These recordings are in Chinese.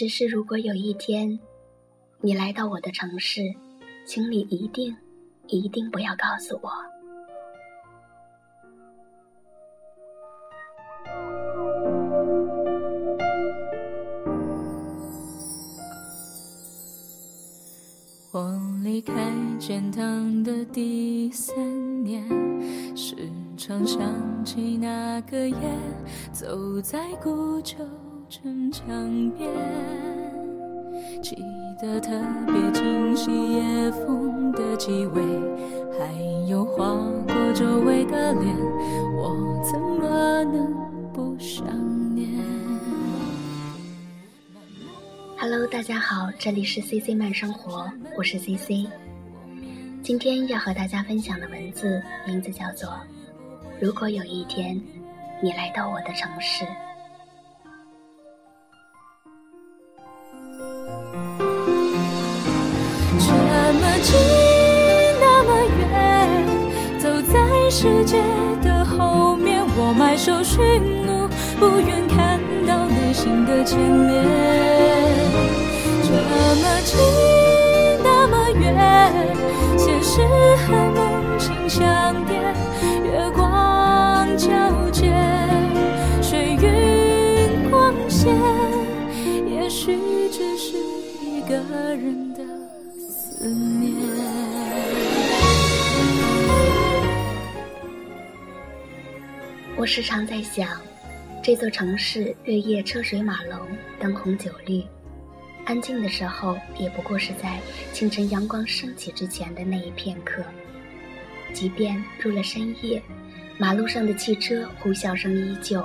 只是如果有一天，你来到我的城市，请你一定、一定不要告诉我。我离开建堂的第三年，时常想起那个夜，走在古旧城墙边，记得特别清晰夜风的气味，还有划过周围的脸，我怎么能不想念？Hello，大家好，这里是 CC 慢生活，我是 CC。今天要和大家分享的文字名字叫做《如果有一天你来到我的城市》。近，那么远，走在世界的后面，我埋首寻路，不愿看到内心的牵连。这么近，那么远，现实和梦境相叠，月光皎洁，水云光线，也许只是一个人的。思念。我时常在想，这座城市日夜车水马龙，灯红酒绿，安静的时候也不过是在清晨阳光升起之前的那一片刻。即便入了深夜，马路上的汽车呼啸声依旧，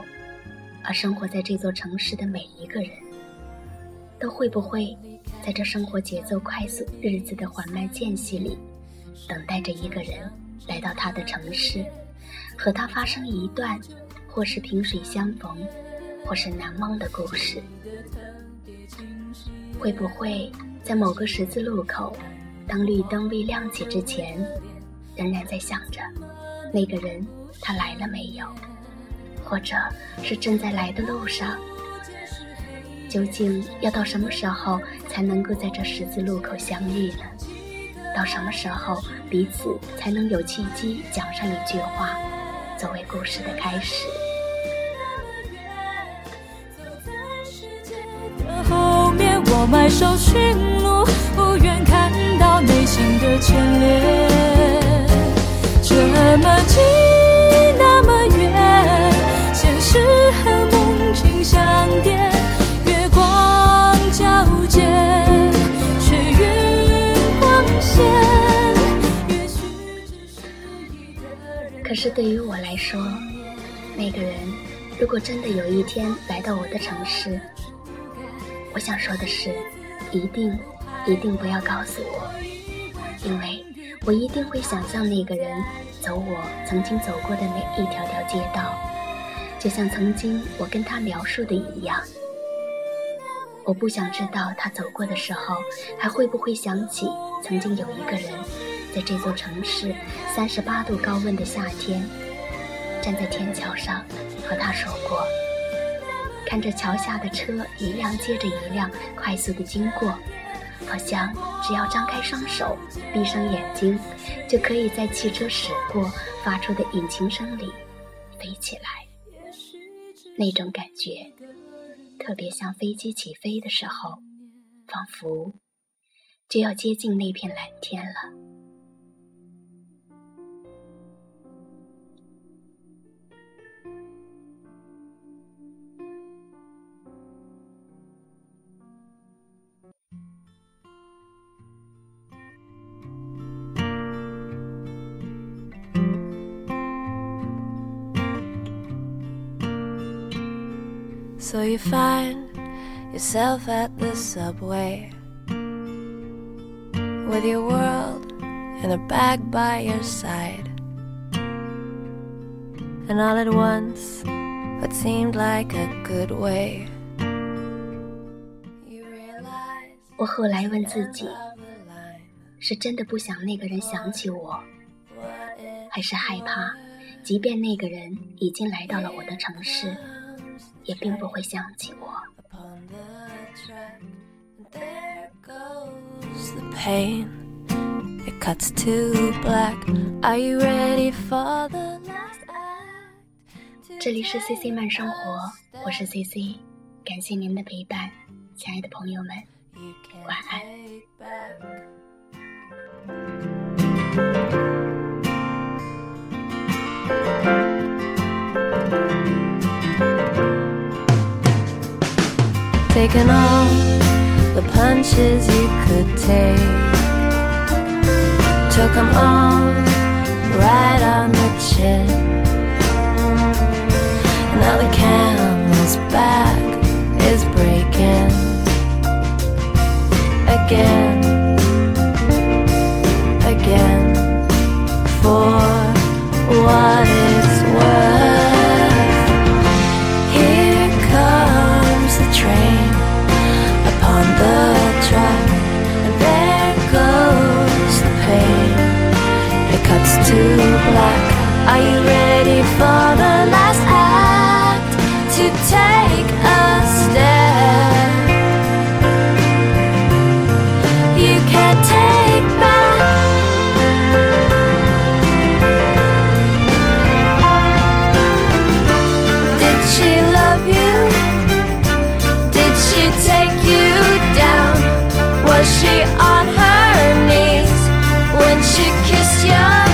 而生活在这座城市的每一个人，都会不会？在这生活节奏快速、日子的缓慢间隙里，等待着一个人来到他的城市，和他发生一段，或是萍水相逢，或是难忘的故事。会不会在某个十字路口，当绿灯未亮起之前，仍然在想着那个人他来了没有，或者是正在来的路上？究竟要到什么时候才能够在这十字路口相遇呢？到什么时候彼此才能有契机讲上一句话，作为故事的开始？后面我埋首寻路，不愿看到内心的牵连。这么近，是对于我来说，那个人如果真的有一天来到我的城市，我想说的是，一定一定不要告诉我，因为我一定会想象那个人走我曾经走过的每一条条街道，就像曾经我跟他描述的一样。我不想知道他走过的时候，还会不会想起曾经有一个人。在这座城市三十八度高温的夏天，站在天桥上和他说过，看着桥下的车一辆接着一辆快速的经过，好像只要张开双手，闭上眼睛，就可以在汽车驶过发出的引擎声里飞起来。那种感觉，特别像飞机起飞的时候，仿佛就要接近那片蓝天了。So you find yourself at the subway with your world in a bag by your side. And all at once, what seemed like a good way. 我后来问自己，是真的不想那个人想起我，还是害怕，即便那个人已经来到了我的城市？也并不会想起我。这里是 CC 慢生活，我是 CC，感谢您的陪伴，亲爱的朋友们，晚安。Taken all the punches you could take. Took them all right on the chin. Now the camel's back to black. Are you ready for the last act to take a step? You can't take back. Did she love you? Did she take you down? Was she on her knees when she kissed your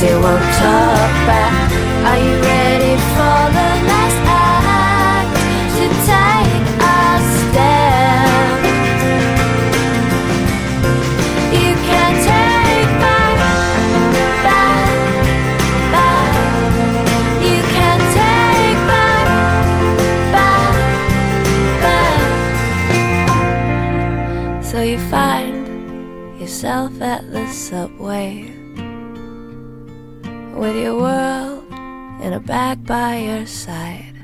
he won't talk back. Are you ready for the last act to take a step? You can't take back, back, back. You can't take back, back, back. So you find yourself at the subway with your world in a bag by your side.